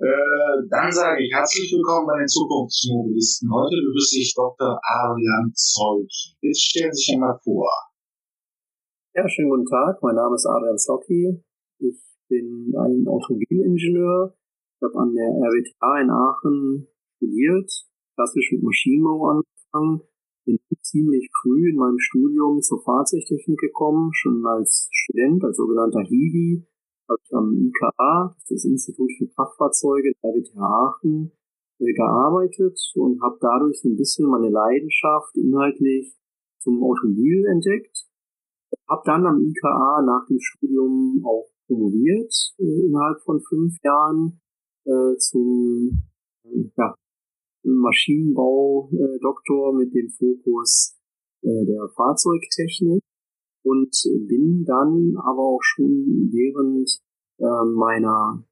Äh, dann sage ich herzlich willkommen bei den Zukunftsmobilisten. Heute begrüße ich Dr. Arian Zolki. Bitte stellen Sie sich einmal vor. Ja, schönen guten Tag. Mein Name ist Adrian Zolki. Ich bin ein Automobilingenieur. Ich habe an der RWTH in Aachen studiert, klassisch mit Maschinenbau angefangen, bin ziemlich früh in meinem Studium zur Fahrzeugtechnik gekommen, schon als Student, als sogenannter Hiwi, habe ich am IKA, das Institut für Kraftfahrzeuge der RWTH Aachen, äh, gearbeitet und habe dadurch so ein bisschen meine Leidenschaft inhaltlich zum Automobil entdeckt. Habe dann am IKA nach dem Studium auch promoviert äh, innerhalb von fünf Jahren äh, zum ja, Maschinenbau-Doktor mit dem Fokus äh, der Fahrzeugtechnik und bin dann aber auch schon während äh, meiner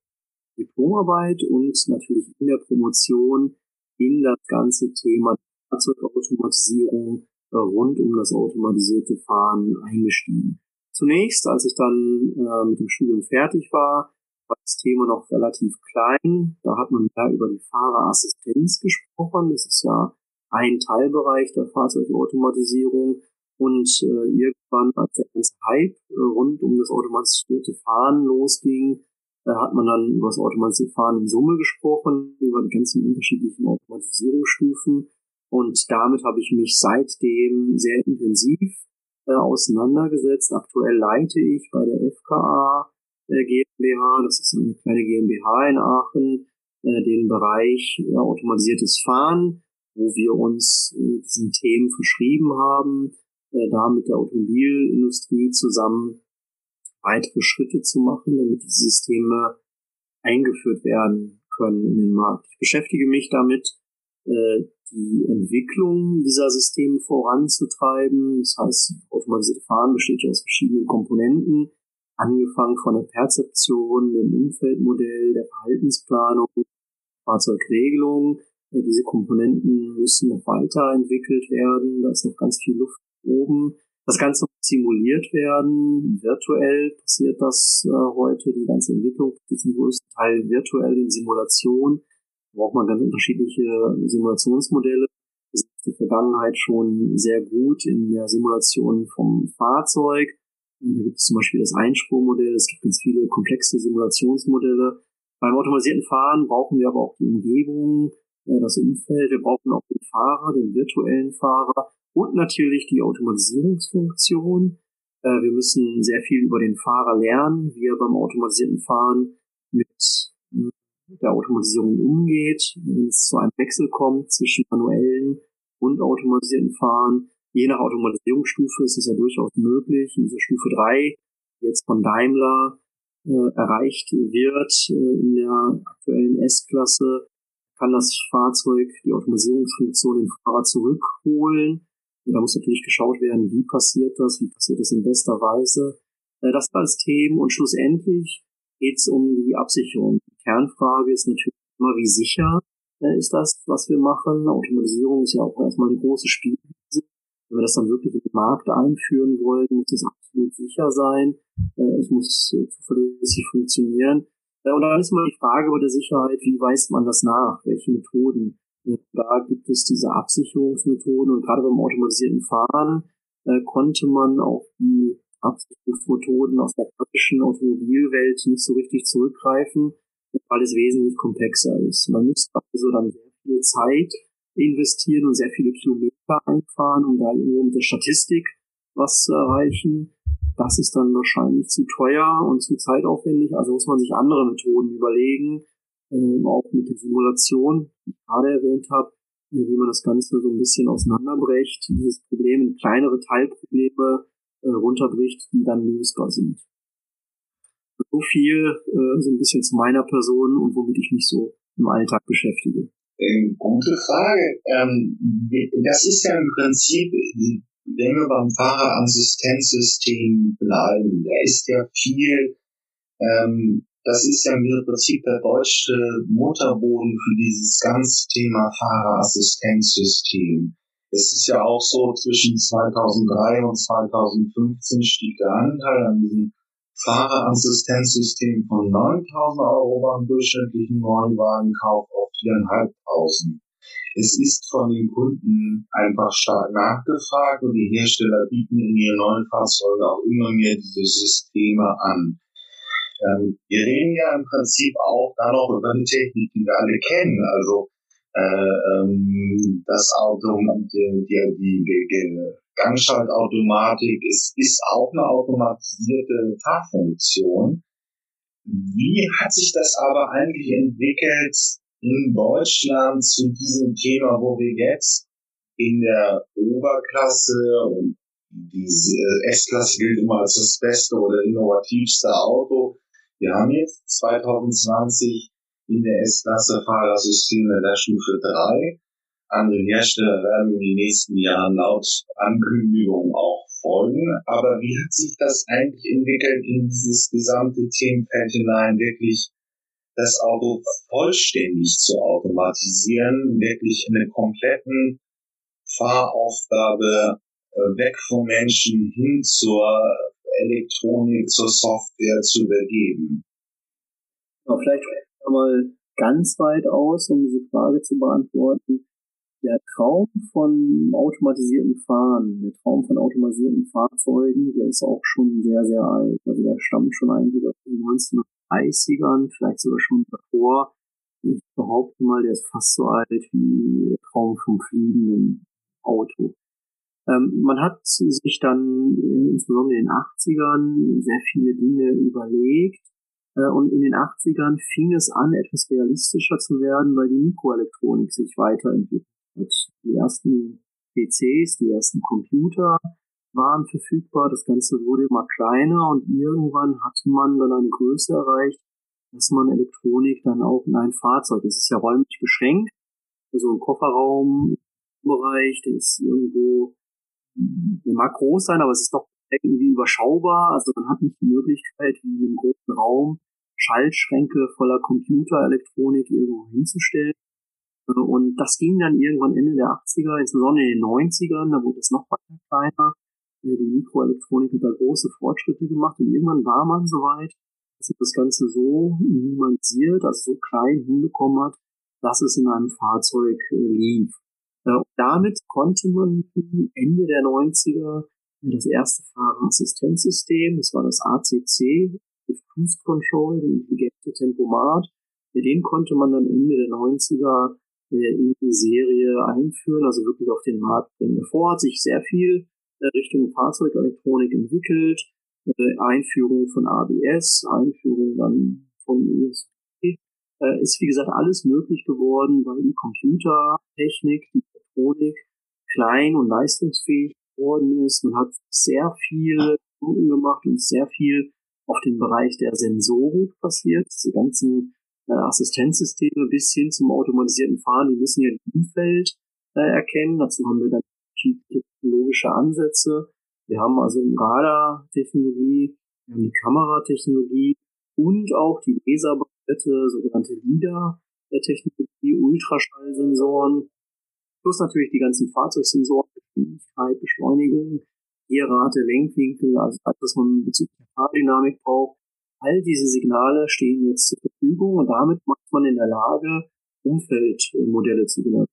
Diplomarbeit und natürlich in der Promotion in das ganze Thema Fahrzeugautomatisierung äh, rund um das automatisierte Fahren eingestiegen. Zunächst, als ich dann äh, mit dem Studium fertig war, war das Thema noch relativ klein. Da hat man mehr über die Fahrerassistenz gesprochen. Das ist ja ein Teilbereich der Fahrzeugautomatisierung. Und äh, irgendwann, als der ganze Hype äh, rund um das automatisierte Fahren losging, äh, hat man dann über das automatisierte Fahren in Summe gesprochen, über die ganzen unterschiedlichen Automatisierungsstufen. Und damit habe ich mich seitdem sehr intensiv äh, auseinandergesetzt. Aktuell leite ich bei der FKA äh, GmbH, das ist eine kleine GmbH in Aachen, äh, den Bereich äh, automatisiertes Fahren, wo wir uns äh, diesen Themen verschrieben haben, äh, da mit der Automobilindustrie zusammen weitere Schritte zu machen, damit diese Systeme eingeführt werden können in den Markt. Ich beschäftige mich damit, äh, die Entwicklung dieser Systeme voranzutreiben. Das heißt, automatisierte Fahren besteht ja aus verschiedenen Komponenten, angefangen von der Perzeption, dem Umfeldmodell, der Verhaltensplanung, Fahrzeugregelung. Äh, diese Komponenten müssen noch weiterentwickelt werden. Da ist noch ganz viel Luft oben. Das Ganze simuliert werden. Virtuell passiert das äh, heute. Die ganze Entwicklung ist zum größten Teil virtuell in Simulation. Da braucht man ganz unterschiedliche Simulationsmodelle. Das ist in der Vergangenheit schon sehr gut in der Simulation vom Fahrzeug. Da gibt es zum Beispiel das Einspurmodell, es gibt ganz viele komplexe Simulationsmodelle. Beim automatisierten Fahren brauchen wir aber auch die Umgebung, äh, das Umfeld, wir brauchen auch den Fahrer, den virtuellen Fahrer und natürlich die Automatisierungsfunktion. Äh, wir müssen sehr viel über den Fahrer lernen, wie er beim automatisierten Fahren mit äh, der Automatisierung umgeht, wenn es zu einem Wechsel kommt zwischen manuellen und automatisierten Fahren Je nach Automatisierungsstufe ist es ja durchaus möglich, in dieser Stufe 3, die jetzt von Daimler äh, erreicht wird, äh, in der aktuellen S-Klasse, kann das Fahrzeug die Automatisierungsfunktion den Fahrer zurückholen. Und da muss natürlich geschaut werden, wie passiert das, wie passiert das in bester Weise. Äh, das als Themen und schlussendlich geht es um die Absicherung. Die Kernfrage ist natürlich immer, wie sicher äh, ist das, was wir machen. Automatisierung ist ja auch erstmal eine große Spielwiese. Wenn wir das dann wirklich in den Markt einführen wollen, muss es absolut sicher sein. Äh, es muss zuverlässig funktionieren. Und dann ist mal die Frage bei der Sicherheit, wie weist man das nach? Welche Methoden? Da gibt es diese Absicherungsmethoden und gerade beim automatisierten Fahren konnte man auf die Absicherungsmethoden aus der klassischen Automobilwelt nicht so richtig zurückgreifen, weil es wesentlich komplexer ist. Man müsste also dann sehr viel Zeit investieren und sehr viele Kilometer einfahren, um da irgendwo mit der Statistik was zu erreichen. Das ist dann wahrscheinlich zu teuer und zu zeitaufwendig. Also muss man sich andere Methoden überlegen, äh, auch mit der Simulation, die ich gerade erwähnt habe, äh, wie man das Ganze so ein bisschen auseinanderbrecht, dieses Problem in kleinere Teilprobleme äh, runterbricht, die dann lösbar sind. So viel äh, so ein bisschen zu meiner Person und womit ich mich so im Alltag beschäftige. Äh, gute Frage. Ähm, das ist ja im Prinzip, wenn wir beim Fahrerassistenzsystem bleiben, da ist ja viel, ähm, das ist ja im Prinzip der deutsche Mutterboden für dieses ganze Thema Fahrerassistenzsystem. Es ist ja auch so, zwischen 2003 und 2015 stieg der Anteil an diesen Fahrerassistenzsystem von 9000 Euro beim durchschnittlichen Neuwagenkauf auf 4.500. Es ist von den Kunden einfach stark nachgefragt und die Hersteller bieten in ihren neuen Fahrzeugen auch immer mehr diese Systeme an. Ähm, wir reden ja im Prinzip auch da noch über die Technik, die wir alle kennen. Also äh, ähm, das Auto, die, die, die, die Gangschaltautomatik ist, ist auch eine automatisierte Fahrfunktion. Wie hat sich das aber eigentlich entwickelt in Deutschland zu diesem Thema, wo wir jetzt in der Oberklasse und diese S-Klasse gilt immer als das beste oder innovativste Auto. Wir haben jetzt 2020 in der S-Klasse Fahrersysteme der Stufe 3 andere Hersteller werden in den nächsten Jahren laut Ankündigung auch folgen. Aber wie hat sich das eigentlich entwickelt in dieses gesamte Themenfeld hinein, wirklich das Auto vollständig zu automatisieren, wirklich eine kompletten Fahraufgabe äh, weg vom Menschen hin zur Elektronik, zur Software zu übergeben? vielleicht mal ganz weit aus, um diese Frage zu beantworten der Traum von automatisierten Fahren, der Traum von automatisierten Fahrzeugen, der ist auch schon sehr, sehr alt. Also der stammt schon eigentlich aus den 1930ern, vielleicht sogar schon davor. Ich behaupte mal, der ist fast so alt wie der Traum vom fliegenden Auto. Ähm, man hat sich dann insbesondere in den 80ern sehr viele Dinge überlegt, äh, und in den 80ern fing es an, etwas realistischer zu werden, weil die Mikroelektronik sich weiterentwickelt die ersten PCs, die ersten Computer waren verfügbar. Das Ganze wurde immer kleiner und irgendwann hatte man dann eine Größe erreicht, dass man Elektronik dann auch in ein Fahrzeug, das ist ja räumlich beschränkt, also ein Kofferraumbereich, der ist irgendwo, der mag groß sein, aber es ist doch irgendwie überschaubar. Also man hat nicht die Möglichkeit, wie in einem großen Raum Schaltschränke voller Computerelektronik irgendwo hinzustellen. Und das ging dann irgendwann Ende der 80er, insbesondere in den 90ern, da wurde es noch weiter kleiner. Die Mikroelektronik hat da große Fortschritte gemacht und irgendwann war man soweit, dass man das Ganze so minimalisiert, also so klein hinbekommen hat, dass es in einem Fahrzeug äh, lief. Damit konnte man Ende der 90er das erste Fahrerassistenzsystem, das war das ACC, das Cruise Control, der intelligente Tempomat, den konnte man dann Ende der 90er äh, in die Serie einführen, also wirklich auf den Markt bringen. Davor hat sich sehr viel äh, Richtung Fahrzeugelektronik entwickelt, äh, Einführung von ABS, Einführung dann von ESP, ist wie gesagt alles möglich geworden, weil die Computertechnik, die Elektronik klein und leistungsfähig geworden ist. Man hat sehr viel Stunden gemacht und sehr viel auf dem Bereich der Sensorik passiert. Diese ganzen äh, Assistenzsysteme bis hin zum automatisierten Fahren, die müssen ja das Umfeld äh, erkennen. Dazu haben wir dann technologische Ansätze. Wir haben also die Radar-Technologie, wir haben die Kameratechnologie und auch die Laserbreite, sogenannte LIDAR-Technologie, Ultraschallsensoren, plus natürlich die ganzen Fahrzeugsensoren, Geschwindigkeit, Beschleunigung, Gierrate, Lenkwinkel, also alles, was man bezüglich der Fahrdynamik braucht. All diese Signale stehen jetzt zur Verfügung und damit macht man in der Lage, Umfeldmodelle zu generieren.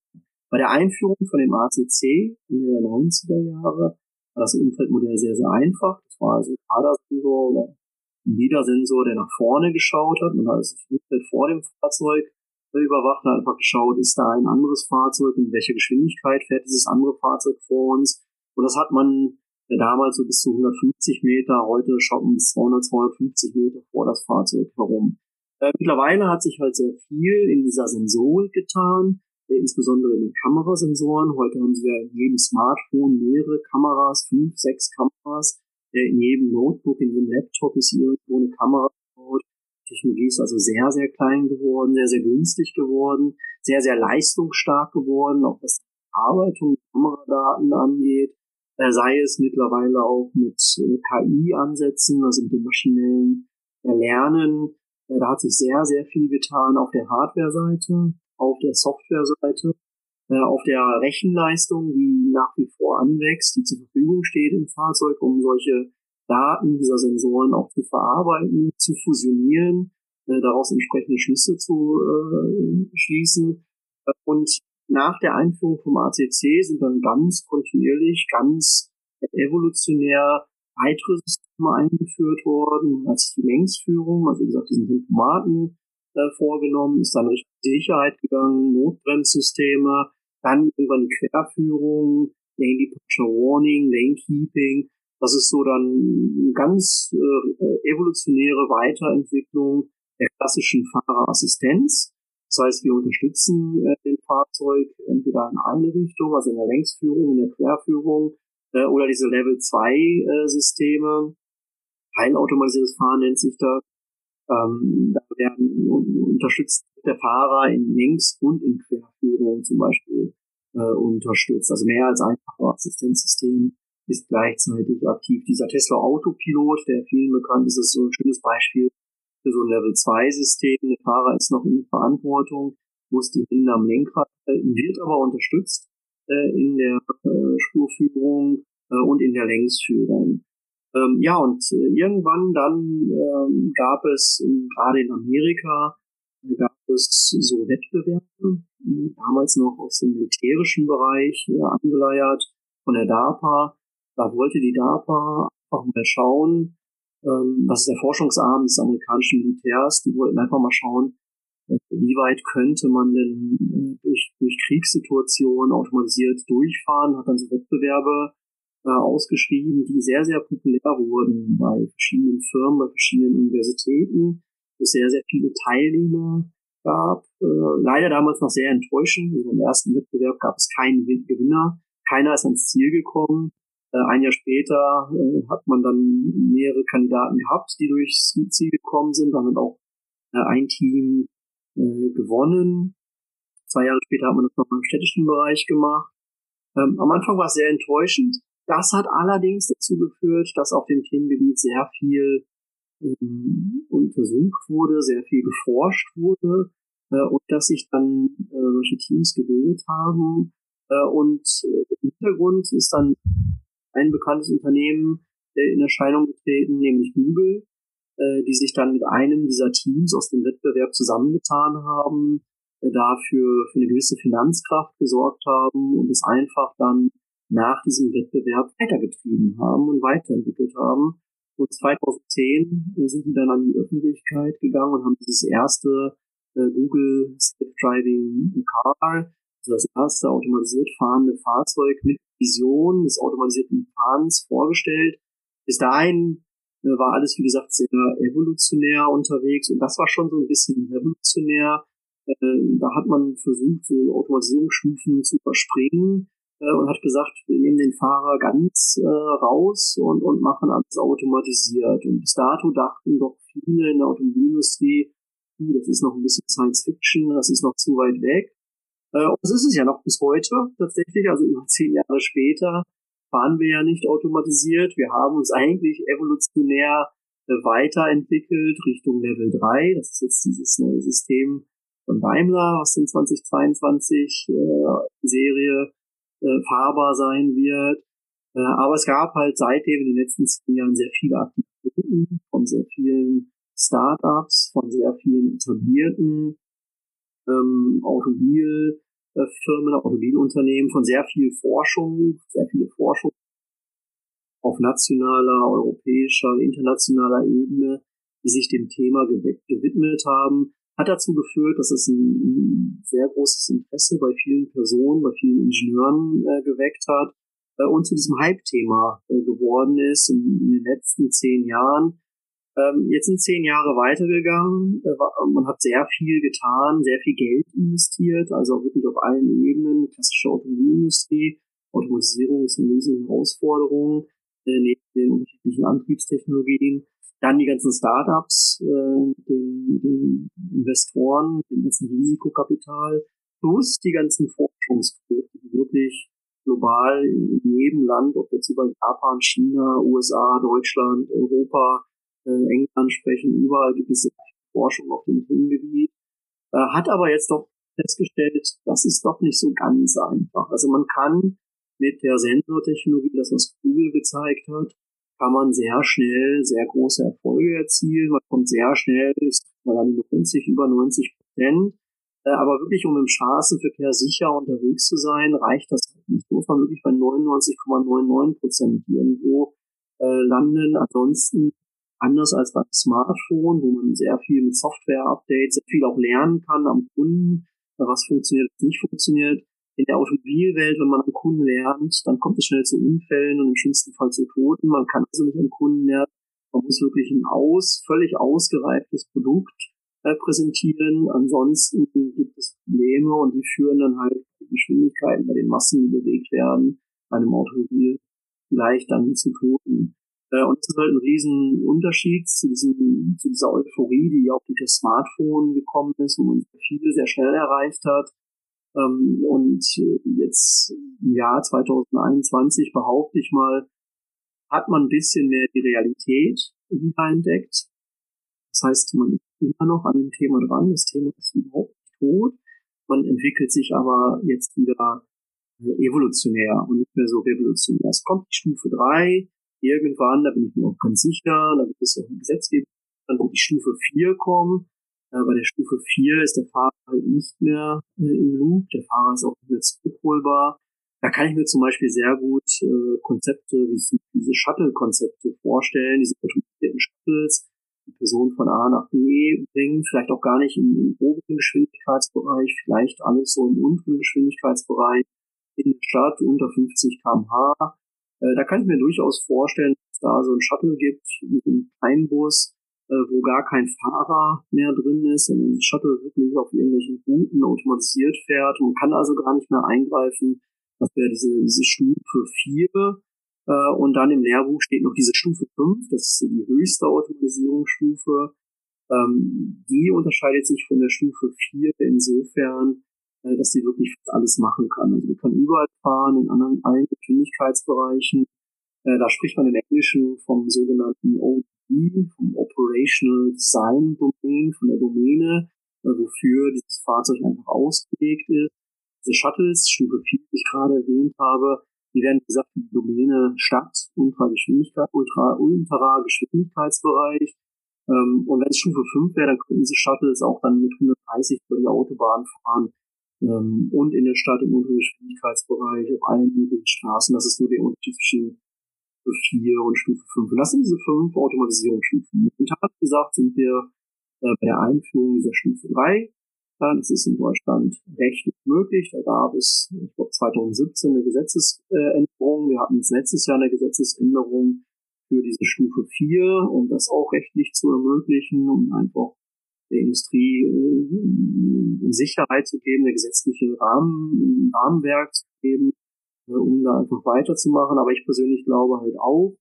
Bei der Einführung von dem ACC in den 90er Jahre war das Umfeldmodell sehr, sehr einfach. Das war also ein Radarsensor oder ein LIDAR-Sensor, der nach vorne geschaut hat. Man hat das Umfeld vor dem Fahrzeug überwacht einfach geschaut, ist da ein anderes Fahrzeug und in welcher Geschwindigkeit fährt dieses andere Fahrzeug vor uns. Und das hat man damals so bis zu 150 Meter, heute shoppen bis 200, 250 Meter vor das Fahrzeug herum. Äh, mittlerweile hat sich halt sehr viel in dieser Sensorik getan, äh, insbesondere in den Kamerasensoren. Heute haben sie ja in jedem Smartphone mehrere Kameras, fünf, sechs Kameras. Äh, in jedem Notebook, in jedem Laptop ist irgendwo eine Kamera gebaut. Technologie ist also sehr, sehr klein geworden, sehr, sehr günstig geworden, sehr, sehr leistungsstark geworden, auch was der Kameradaten angeht äh, sei es mittlerweile auch mit äh, KI-Ansätzen, also mit dem maschinellen Lernen. Äh, da hat sich sehr, sehr viel getan auf der Hardware-Seite, auf der Software-Seite, auf der Rechenleistung, die nach wie vor anwächst, die zur Verfügung steht im Fahrzeug, um solche Daten dieser Sensoren auch zu verarbeiten, zu fusionieren, äh, daraus entsprechende Schlüsse zu äh, schließen. Und nach der Einführung vom ACC sind dann ganz kontinuierlich, ganz evolutionär weitere Systeme eingeführt worden, als die Längsführung, also wie gesagt, diesen Tempomaten äh, vorgenommen, ist dann Richtung Sicherheit gegangen, Notbremssysteme, dann irgendwann die Querführung, Lane Departure Warning, Lane Keeping. Das ist so dann eine ganz äh, evolutionäre Weiterentwicklung der klassischen Fahrerassistenz. Das heißt, wir unterstützen äh, den Fahrzeug entweder in eine Richtung, also in der Längsführung, in der Querführung, äh, oder diese Level 2 äh, Systeme. Teilautomatisiertes Fahren nennt sich das. Ähm, da werden unterstützt der Fahrer in Längs- und in Querführung zum Beispiel äh, unterstützt. Also mehr als ein Fahrerassistenzsystem ist gleichzeitig aktiv. Dieser Tesla Autopilot, der vielen bekannt ist, ist so ein schönes Beispiel für so ein Level 2 System. Der Fahrer ist noch in Verantwortung, muss die Hände am Lenkrad halten, wird aber unterstützt äh, in der äh, Spurführung äh, und in der Längsführung. Ähm, ja, und äh, irgendwann dann ähm, gab es in, gerade in Amerika gab es so Wettbewerbe, damals noch aus dem militärischen Bereich äh, angeleiert von der DARPA. Da wollte die DARPA einfach mal schauen, ähm, das ist der Forschungsarm des amerikanischen Militärs, die wollten einfach mal schauen, äh, wie weit könnte man denn äh, durch, durch Kriegssituationen automatisiert durchfahren, hat dann so Wettbewerbe äh, ausgeschrieben, die sehr, sehr populär wurden bei verschiedenen Firmen, bei verschiedenen Universitäten, wo es sehr, sehr viele Teilnehmer gab. Äh, leider damals noch sehr enttäuschend. Also im ersten Wettbewerb gab es keinen Gewinner. Keiner ist ans Ziel gekommen. Äh, ein Jahr später äh, hat man dann mehrere Kandidaten gehabt, die durchs Ziel gekommen sind. Dann hat auch äh, ein Team äh, gewonnen. Zwei Jahre später hat man das noch im städtischen Bereich gemacht. Ähm, am Anfang war es sehr enttäuschend. Das hat allerdings dazu geführt, dass auf dem Themengebiet sehr viel ähm, untersucht wurde, sehr viel geforscht wurde äh, und dass sich dann äh, solche Teams gebildet haben. Und im Hintergrund ist dann ein bekanntes Unternehmen äh, in Erscheinung getreten, nämlich Google, äh, die sich dann mit einem dieser Teams aus dem Wettbewerb zusammengetan haben, äh, dafür für eine gewisse Finanzkraft gesorgt haben und es einfach dann nach diesem Wettbewerb weitergetrieben haben und weiterentwickelt haben. Und 2010 äh, sind die dann an die Öffentlichkeit gegangen und haben dieses erste Google Self-Driving Car, also das erste automatisiert fahrende Fahrzeug mit Vision des automatisierten Fahrens vorgestellt. Bis dahin äh, war alles, wie gesagt, sehr evolutionär unterwegs und das war schon so ein bisschen revolutionär. Äh, da hat man versucht, so Automatisierungsstufen zu überspringen äh, und hat gesagt, wir nehmen den Fahrer ganz raus und, und machen alles automatisiert. Und bis dato dachten doch viele in der Automobilindustrie, uh, das ist noch ein bisschen Science Fiction, das ist noch zu weit weg. Und das ist es ja noch bis heute tatsächlich, also über zehn Jahre später fahren wir ja nicht automatisiert. Wir haben uns eigentlich evolutionär äh, weiterentwickelt Richtung Level 3. Das ist jetzt dieses neue System von Daimler, was in 2022 äh, Serie äh, fahrbar sein wird. Äh, aber es gab halt seitdem in den letzten zehn Jahren sehr viele Aktivitäten von sehr vielen Startups, von sehr vielen etablierten ähm, Automobil äh, Firmen, Automobilunternehmen von sehr viel Forschung, sehr viele Forschung auf nationaler, europäischer, internationaler Ebene, die sich dem Thema gewidmet haben, hat dazu geführt, dass es ein, sehr großes Interesse bei vielen Personen, bei vielen Ingenieuren äh, geweckt hat äh, und zu diesem Hype-Thema äh, geworden ist in, in, den letzten zehn Jahren. Ähm, jetzt sind zehn Jahre weitergegangen. Äh, man hat sehr viel getan, sehr viel Geld investiert, also wirklich auf allen Ebenen. Klassische Automobilindustrie, Automatisierung ist eine riesige Herausforderung, äh, neben den unterschiedlichen Antriebstechnologien. Dann die ganzen Startups, äh, den, den Investoren, dem ganzen Risikokapital, plus die ganzen Forschungsprojekte, die wirklich global in jedem Land, ob jetzt über Japan, China, USA, Deutschland, Europa, äh, England sprechen, überall gibt es Forschung auf dem Themengebiet, äh, hat aber jetzt doch festgestellt, das ist doch nicht so ganz einfach. Also man kann mit der Sensortechnologie, das was Google gezeigt hat, kann man sehr schnell sehr große Erfolge erzielen. Man kommt sehr schnell, ich sag mal an die 90, über 90 Prozent. Äh, aber wirklich, um im Straßenverkehr sicher unterwegs zu sein, reicht das halt nicht. Muss man wirklich bei 99,99 Prozent irgendwo äh, landen. Ansonsten anders als beim Smartphone, wo man sehr viel mit Software-Updates, sehr viel auch lernen kann am Kunden, was funktioniert, was nicht funktioniert. In der Automobilwelt, wenn man am Kunden lernt, dann kommt es schnell zu Unfällen und im schlimmsten Fall zu Toten. Man kann also nicht am Kunden lernen. Man muss wirklich ein aus, völlig ausgereiftes Produkt äh, präsentieren. Ansonsten gibt es Probleme und die führen dann halt die Geschwindigkeiten bei den Massen, die bewegt werden, bei einem Automobil vielleicht dann zu Toten. Äh, und das ist halt ein riesen Unterschied zu diesem, zu dieser Euphorie, die auch durch das Smartphone gekommen ist, wo man viel sehr schnell erreicht hat. Ähm, und äh, jetzt im Jahr 2021 behaupte ich mal, hat man ein bisschen mehr die Realität wiederentdeckt. Das heißt, man ist immer noch an dem Thema dran. Das Thema ist überhaupt nicht tot. Man entwickelt sich aber jetzt wieder äh, evolutionär und nicht mehr so revolutionär. Es kommt die Stufe 3, irgendwann, da bin ich mir auch ganz sicher, da wird es ja auch ein Gesetzgeber, dann wird die Stufe 4 kommen. Äh, bei der Stufe 4 ist der Fahrer halt nicht mehr äh, im Loop, der Fahrer ist auch nicht mehr zurückholbar. Da kann ich mir zum Beispiel sehr gut äh, Konzepte wie diese Shuttle-Konzepte vorstellen, diese automatisierten Shuttles, die Person von A nach B bringen, vielleicht auch gar nicht im, im oberen Geschwindigkeitsbereich, vielleicht alles so im unteren Geschwindigkeitsbereich in der Stadt unter 50 kmh da kann ich mir durchaus vorstellen, dass da so ein Shuttle gibt, mit einem kleinen Bus, äh, wo gar kein Fahrer mehr drin ist, sondern ein Shuttle wirklich auf irgendwelchen Routen automatisiert fährt. Man kann also gar nicht mehr eingreifen. Das wäre diese, diese Stufe 4. Äh, und dann im Lehrbuch steht noch diese Stufe 5, das ist die höchste Automatisierungsstufe. Ähm, die unterscheidet sich von der Stufe 4 insofern, äh, dass die wirklich alles machen kann. Also die kann überall fahren, in anderen allen Geschwindigkeitsbereichen. Äh, da spricht man im Englischen vom sogenannten ODD, vom Operational Design Domain, von der Domäne, äh, wofür dieses Fahrzeug einfach ausgelegt ist. Diese Shuttles, Stufe 4, die ich gerade erwähnt habe, die werden, wie gesagt, die Domäne Stadt, Ultra Geschwindigkeit, Ultra, Ultra Geschwindigkeitsbereich. Ähm, und wenn es Stufe 5 wäre, dann könnten diese Shuttles auch dann mit 130 über die Autobahn fahren ähm, und in der Stadt im unteren Geschwindigkeitsbereich auf allen möglichen Straßen. Das ist nur der Unterschied zwischen Stufe 4 und Stufe 5. Und das sind diese fünf Automatisierungsstufen. Momentan gesagt sind wir äh, bei der Einführung dieser Stufe 3. Ja, das ist in Deutschland rechtlich möglich. Da gab es, ich glaube, 2017 eine Gesetzesänderung. Wir hatten jetzt letztes Jahr eine Gesetzesänderung für diese Stufe 4, um das auch rechtlich zu ermöglichen, um einfach der Industrie äh, Sicherheit zu geben, eine gesetzliche Rahmen, Rahmenwerk zu geben, äh, um da einfach weiterzumachen. Aber ich persönlich glaube halt auch,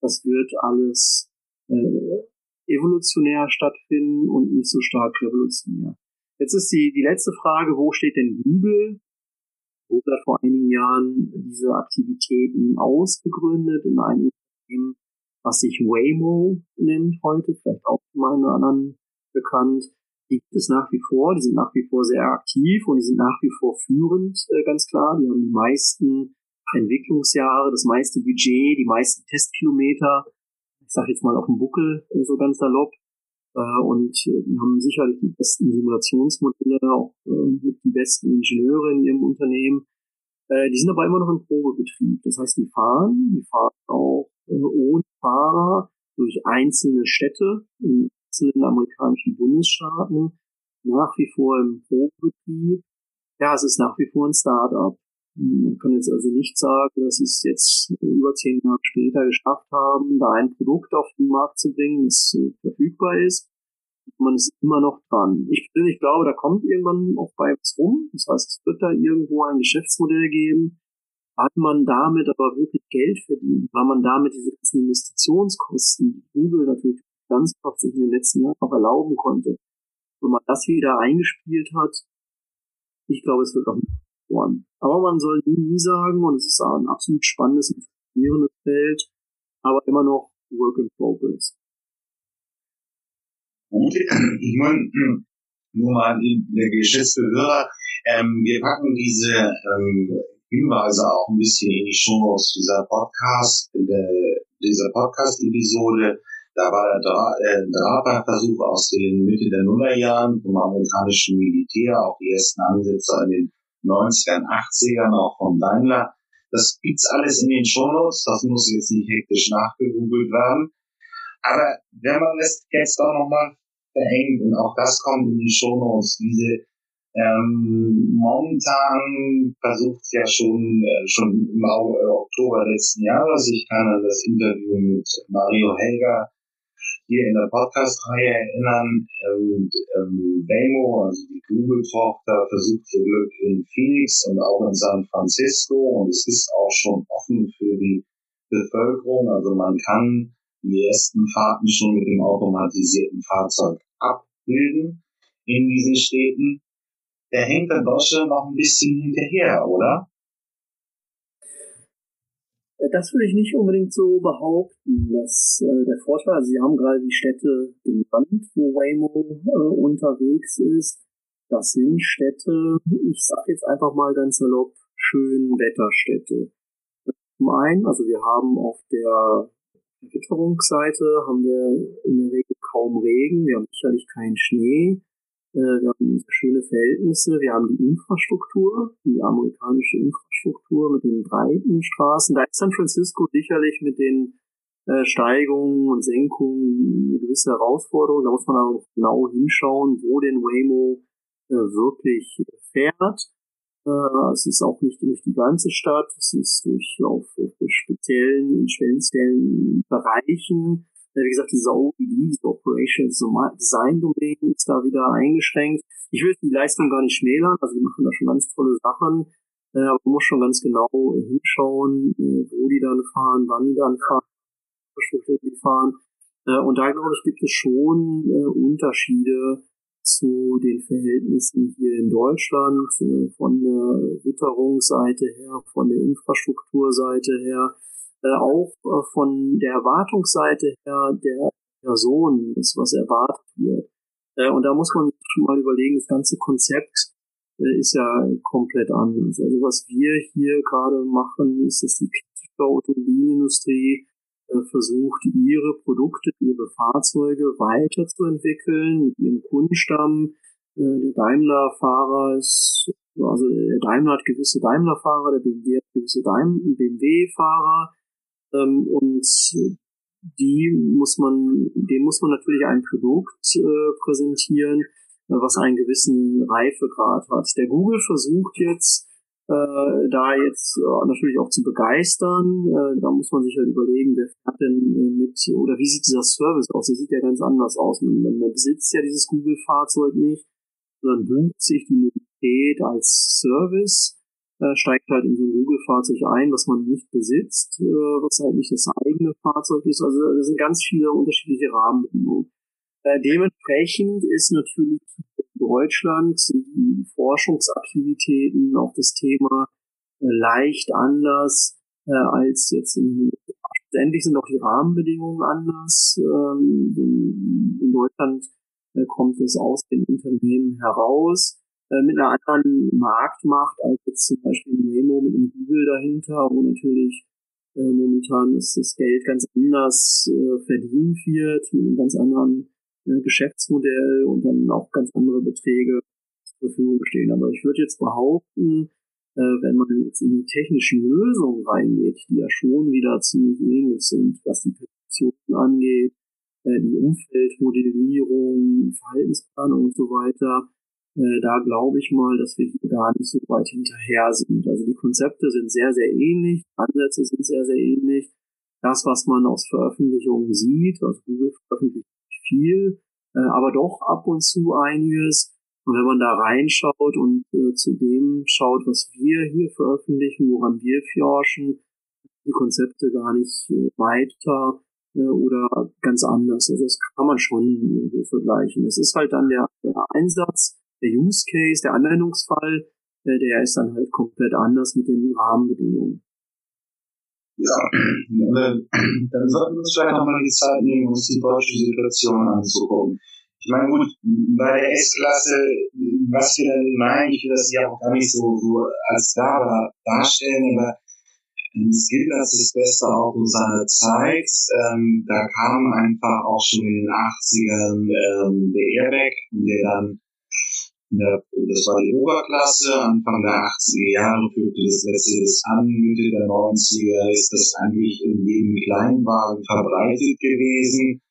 das wird alles äh, evolutionär stattfinden und nicht so stark revolutionär. Jetzt ist die, die letzte Frage, wo steht denn Google? Google hat vor einigen Jahren diese Aktivitäten ausgegründet in einem Unternehmen, was sich Waymo nennt heute, vielleicht auch in meinen oder anderen bekannt. Die gibt es nach wie vor, die sind nach wie vor sehr aktiv und die sind nach wie vor führend, äh, ganz klar. Die haben die meisten Entwicklungsjahre, das meiste Budget, die meisten Testkilometer, ich sage jetzt mal auf dem Buckel, äh, so ganz salopp. Äh, und die haben sicherlich die besten Simulationsmodelle, auch mit die besten Ingenieure in ihrem Unternehmen. Die sind aber immer noch im Probebetrieb. Das heißt, die fahren, die fahren auch ohne Fahrer durch einzelne Städte in einzelnen amerikanischen Bundesstaaten nach wie vor im Probebetrieb. Ja, es ist nach wie vor ein Start-up. Man kann jetzt also nicht sagen, dass sie es jetzt über zehn Jahre später geschafft haben, da ein Produkt auf den Markt zu bringen, das äh, verfügbar ist. Man ist immer noch dran. Ich persönlich glaube, da kommt irgendwann auch bei was rum. Das heißt, es wird da irgendwo ein Geschäftsmodell geben, wann man damit aber wirklich Geld verdient, wann man damit diese ganzen Investitionskosten, die Google natürlich Ganzkraft sich in den letzten Jahren auch erlauben konnte. Wenn man das wieder eingespielt hat, ich glaube, es wird auch nicht geworden. Aber man soll nie, nie sagen, und es ist ein absolut spannendes und faszinierendes Feld, aber immer noch Work in Progress. Gut, ich meine, nur mal der geschätzte Hörer, ähm, wir packen diese ähm, Hinweise auch ein bisschen in die Show aus dieser Podcast. Äh, dieser Podcast-Episode, da war der Dra äh, aus den Mitte der Nullerjahren vom amerikanischen Militär, auch die ersten Ansätze in den 90ern, 80ern, auch von Daimler. Das gibt's alles in den Shownotes, das muss jetzt nicht hektisch nachgegoogelt werden. Aber wenn man es jetzt auch nochmal verengt, und auch das kommt in die Shownotes, diese ähm, momentan versucht ja schon, äh, schon im äh, Oktober letzten Jahres, ich kann an das Interview mit Mario Helger hier in der Podcast-Reihe erinnern, und ähm, Waymo, also die Google-Tochter, versucht ihr Glück in Phoenix und auch in San Francisco und es ist auch schon offen für die Bevölkerung, also man kann die ersten Fahrten schon mit dem automatisierten Fahrzeug abbilden in diesen Städten. Der hängt der Deutsche noch ein bisschen hinterher, oder? Das würde ich nicht unbedingt so behaupten. Dass, äh, der Vorteil, also Sie haben gerade die Städte genannt, wo Waymo äh, unterwegs ist. Das sind Städte, ich sage jetzt einfach mal ganz salopp, schön Wetterstädte. Zum einen, also wir haben auf der Witterungsseite haben wir in der Regel kaum Regen, wir haben sicherlich keinen Schnee, wir haben schöne Verhältnisse, wir haben die Infrastruktur, die amerikanische Infrastruktur mit den breiten Straßen. Da ist San Francisco sicherlich mit den äh, Steigungen und Senkungen eine gewisse Herausforderung. Da muss man aber genau hinschauen, wo denn Waymo äh, wirklich fährt. es ist auch nicht durch die ganze Stadt, es ist durch auf speziellen, in speziellen Bereichen wie gesagt, diese OED, diese Operation Design Domain ist da wieder eingeschränkt. Ich will die Leistung gar nicht schmälern, also die machen da schon ganz tolle Sachen, äh, aber man muss schon ganz genau hinschauen, äh, wo die dann fahren, wann die dann fahren, wie die fahren. Äh, und da, glaube ich, gibt es schon Unterschiede zu den Verhältnissen hier in Deutschland, von der Witterungsseite her, von der Infrastrukturseite her auch äh, von der Erwartungsseite her der Person, das was erwartet wird. Äh, und da muss man schon mal überlegen, das ganze Konzept äh, ist ja komplett anders. Also was wir hier gerade machen, ist, dass die Automobilindustrie äh, versucht, ihre Produkte, ihre Fahrzeuge weiterzuentwickeln mit ihrem Kundenstamm. Äh, der Daimler-Fahrer ist, also der Daimler hat gewisse Daimler-Fahrer, der BMW hat gewisse BMW-Fahrer, ähm, und die muss man, dem muss man natürlich ein Produkt äh, präsentieren, äh, was einen gewissen Reifegrad hat. Der Google versucht jetzt, äh, da jetzt äh, natürlich auch zu begeistern. Äh, da muss man sich halt überlegen, wer fährt denn äh, mit, oder wie sieht dieser Service aus? Der sieht ja ganz anders aus. Man, man besitzt ja dieses Google-Fahrzeug nicht, sondern bucht sich die Mobilität als Service äh, steigt halt in so ein Google-Fahrzeug ein, was man nicht besitzt, äh, was halt nicht das eigene Fahrzeug ist. Also es sind ganz viele unterschiedliche Rahmenbedingungen. Äh, dementsprechend ist natürlich in Deutschland die Forschungsaktivitäten auf das Thema äh, leicht anders äh, als jetzt in Letztendlich sind auch die Rahmenbedingungen anders. Ähm, in Deutschland äh, kommt es aus den Unternehmen heraus äh, mit einer anderen Marktmacht als jetzt zum Beispiel Waymo mit einem Google dahinter, wo natürlich äh, momentan ist das Geld ganz anders äh, verdient wird, mit einem ganz anderen äh, Geschäftsmodell und dann auch ganz andere Beträge zur Verfügung stehen. Aber ich würde jetzt behaupten, äh, wenn man jetzt in die technischen Lösungen reingeht, die ja schon wieder ziemlich ähnlich sind, was die Petitionen angeht, die Umfeldmodellierung, Verhaltensplanung und so weiter, äh, da glaube ich mal, dass wir hier gar nicht so weit hinterher sind. Also die Konzepte sind sehr, sehr ähnlich, Ansätze sind sehr, sehr ähnlich. Das, was man aus Veröffentlichungen sieht, also Google veröffentlicht viel, äh, aber doch ab und zu einiges. Und wenn man da reinschaut und äh, zu dem schaut, was wir hier veröffentlichen, woran wir forschen, die Konzepte gar nicht weiter oder ganz anders. Also das kann man schon irgendwo vergleichen. Es ist halt dann der, der Einsatz, der Use Case, der Anwendungsfall, äh, der ist dann halt komplett anders mit den Rahmenbedingungen. Ja, dann sollten wir uns vielleicht nochmal die Zeit nehmen, uns die deutsche Situation anzugucken. Ich meine, gut, bei der S-Klasse, was wir dann meinen, ich will das ja auch gar nicht so, so als da darstellen, aber Es gilt als das beste Auto seiner Zeit. Ähm, da kam einfach auch schon in den 80ern ähm, der Airbag, der dann der, das war die Oberklasse, Anfang der 80er Jahre führte das Mercedes an, Mitte der 90er ist das eigentlich in jedem Kleinwagen verbreitet gewesen.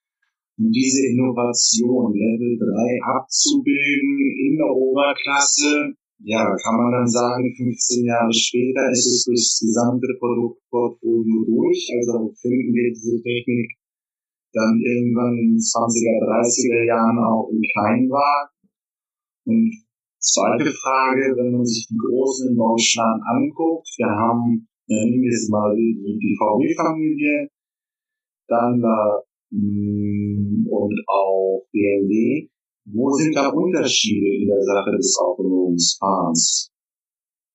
Und diese Innovation Level 3 abzubilden in der Oberklasse, ja, kann man dann sagen, 15 Jahre später ist es durch das gesamte Produktportfolio durch. Also finden wir diese Technik dann irgendwann in den 20er, 30er Jahren auch in Kleinwagen. Und zweite Frage, wenn man sich die Großen in Deutschland anguckt, wir haben, ja, nehmen wir jetzt mal die, die VW-Familie, dann mh, und auch BMW. Wo sind da Unterschiede in der Sache des autonomen Fahrens?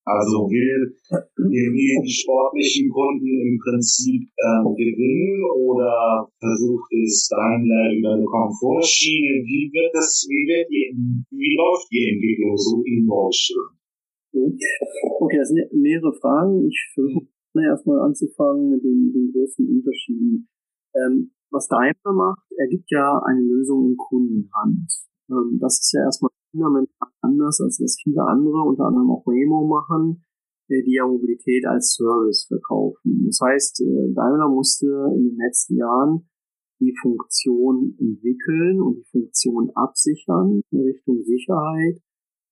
Also will irgendwie die sportlichen Kunden im Prinzip äh, gewinnen oder versucht es Daimler über eine Komfortschiene? Wie wird das, wie wird die, wie läuft die Entwicklung so in Deutschland? Okay, das sind mehrere Fragen. Ich versuche erstmal anzufangen mit den, den großen Unterschieden. Ähm, was Daimler macht, er gibt ja eine Lösung in Kundenhand. Ähm, das ist ja erstmal fundamental anders, als was viele andere, unter anderem auch Waymo machen, äh, die ja Mobilität als Service verkaufen. Das heißt, äh, Daimler musste in den letzten Jahren die Funktion entwickeln und die Funktion absichern in Richtung Sicherheit,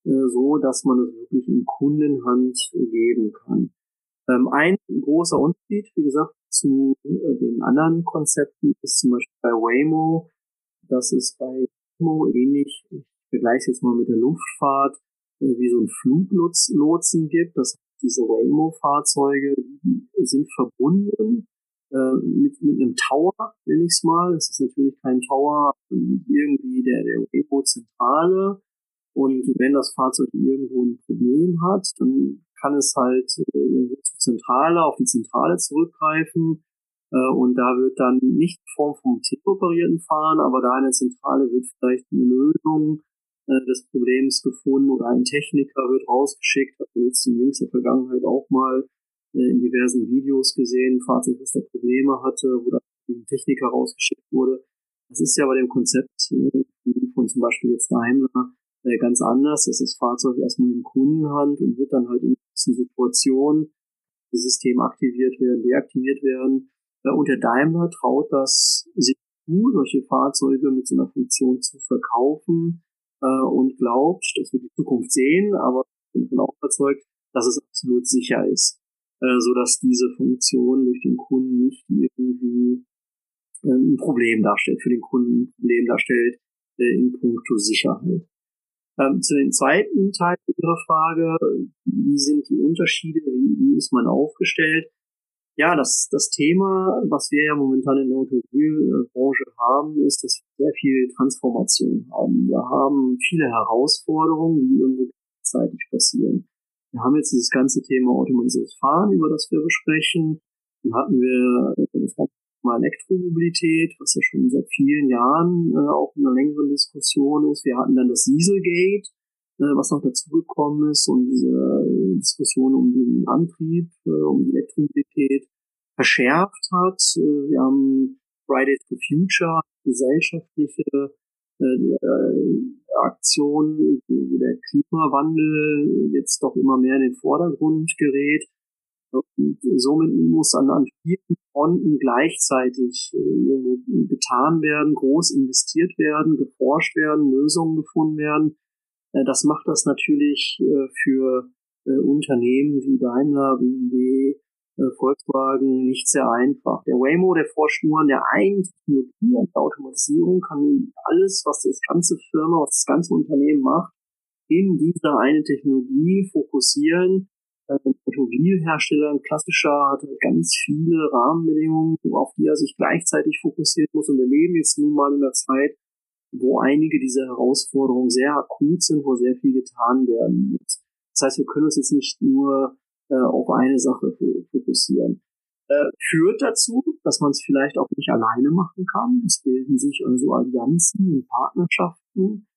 äh, so dass man es wirklich in Kundenhand geben kann. Ähm, ein großer Unterschied, wie gesagt, zu den anderen Konzepten ist zum Beispiel bei Waymo, dass es bei Waymo ähnlich, ich vergleiche jetzt mal mit der Luftfahrt, äh, wie so ein Fluglotsen gibt. Das diese Waymo-Fahrzeuge sind verbunden äh, mit, mit einem Tower, nenne ich es mal. Das ist natürlich kein Tower, irgendwie der, der Waymo-Zentrale. Und wenn das Fahrzeug irgendwo ein Problem hat, dann kann es halt äh, irgendwo zur Zentrale, auf die Zentrale zurückgreifen äh, und da wird dann nicht in Form vom teleoperierten Fahren, aber da eine Zentrale wird vielleicht eine Lösung äh, des Problems gefunden oder ein Techniker wird rausgeschickt, hat man jetzt in jüngster Vergangenheit auch mal äh, in diversen Videos gesehen, Fahrzeug, was da Probleme hatte, wo da ein Techniker rausgeschickt wurde. Das ist ja bei dem Konzept von zum Beispiel jetzt Daimler ganz anders. Das ist das Fahrzeug erstmal in Kundenhand und wird dann halt in gewissen Situationen das System aktiviert werden, deaktiviert werden und der Daimler traut das sich zu, solche Fahrzeuge mit so einer Funktion zu verkaufen äh, und glaubt, dass wir die Zukunft sehen, aber ich bin davon auch überzeugt, dass es absolut sicher ist, äh, so dass diese Funktion durch den Kunden nicht irgendwie äh, ein Problem darstellt, für den Kunden ein Problem darstellt äh, in puncto Sicherheit. Ähm, zu den zweiten Teil Ihrer Frage, wie sind die Unterschiede, wie, wie ist man aufgestellt? Ja, das, das Thema, was wir ja momentan in der Automobilbranche haben, ist, dass wir sehr viel Transformation haben. Wir haben viele Herausforderungen, die irgendwo gleichzeitig passieren. Wir haben jetzt dieses ganze Thema automatisiertes Fahren, über das wir besprechen. Dann hatten wir das ganze Thema Elektromobilität, was ja schon seit vielen Jahren äh, auch in einer längeren Diskussion ist. Wir hatten dann das Dieselgate, äh, was noch dazugekommen ist und diese Diskussion um den Antrieb, äh, um die Elektromobilität verschärft hat. Äh, wir haben Fridays for Future, gesellschaftliche Aktion, wo der Klimawandel jetzt doch immer mehr in den Vordergrund gerät. Und somit muss an, an vielen Fronten gleichzeitig irgendwo getan werden, groß investiert werden, geforscht werden, Lösungen gefunden werden. Äh, das macht das natürlich äh, für äh, Unternehmen wie Daimler, BMW, Volkswagen nicht sehr einfach. Der Waymo, der forscht nur an der einen Technologie, an der Automatisierung, kann alles, was das ganze Firma, was das ganze Unternehmen macht, in dieser eine Technologie fokussieren. Ein Automobilhersteller, ein klassischer, hat halt ganz viele Rahmenbedingungen, auf die er sich gleichzeitig fokussieren muss. Und wir leben jetzt nun mal in der Zeit, wo einige dieser Herausforderungen sehr akut sind, wo sehr viel getan werden muss. Das heißt, wir können uns jetzt nicht nur äh, auf eine Sache fokussieren. Äh, führt dazu, dass man es vielleicht auch nicht alleine machen kann. Es bilden sich also Allianzen und Partnerschaften.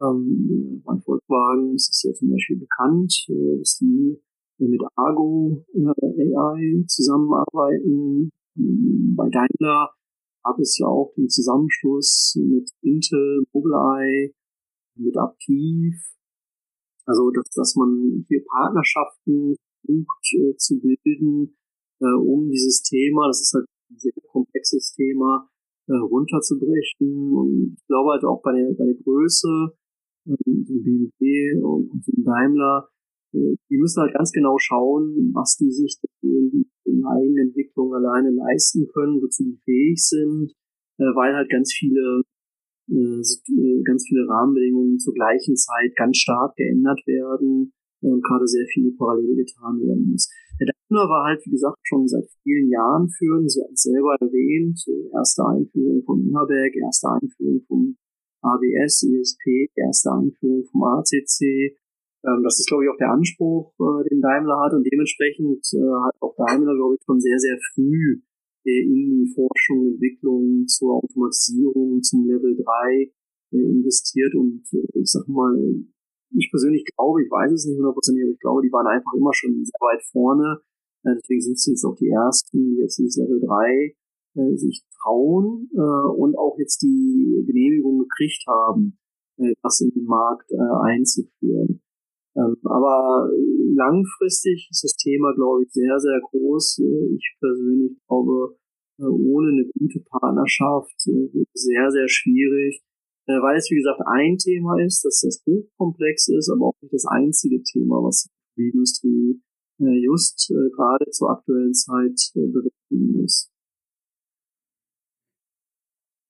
Ähm, bei Volkswagen ist es ja zum Beispiel bekannt, äh, dass die mit Argo äh, AI zusammenarbeiten. Bei Daimler gab es ja auch den Zusammenschluss mit Intel, Mobileye, mit Aptiv. Also, dass, dass man hier Partnerschaften versucht äh, zu bilden, äh, um dieses Thema, das ist halt ein sehr komplexes Thema, äh, runterzubrechen. Und ich glaube halt auch bei der, bei der Größe, äh, so ein BMW und, und so Daimler, die müssen halt ganz genau schauen, was die sich in, in eigenen Entwicklung alleine leisten können, wozu die fähig sind, äh, weil halt ganz viele äh, äh, ganz viele Rahmenbedingungen zur gleichen Zeit ganz stark geändert werden und gerade sehr viel parallel getan werden muss. Der Daimler war halt, wie gesagt, schon seit vielen Jahren führend. Sie hat es selber erwähnt. Erste Einführung vom Innerberg, erste Einführung vom ABS, ESP, erste Einführung vom ACC. Ähm, das ist, glaube ich, auch der Anspruch, äh, den Daimler hat. Und dementsprechend hat auch Daimler, glaube ich, schon sehr, sehr früh in die Forschung, Entwicklung zur Automatisierung, zum Level 3 äh, investiert und äh, ich sag mal, ich persönlich glaube, ich weiß es nicht hundertprozentig, aber ich glaube, die waren einfach immer schon sehr weit vorne. Äh, deswegen sind sie jetzt auch die ersten, die jetzt dieses Level 3 sich trauen und auch jetzt die Genehmigung gekriegt haben, das in den Markt einzuführen. Ähm, aber langfristig ist das Thema, glaube ich, sehr, sehr groß. Äh, ich persönlich glaube, äh, ohne eine gute Partnerschaft äh, sehr, sehr schwierig, weil es, wie gesagt, ein Thema ist, dass das hochkomplex ist, aber auch nicht das einzige Thema, was die Industrie just gerade zur aktuellen Zeit bewältigen muss.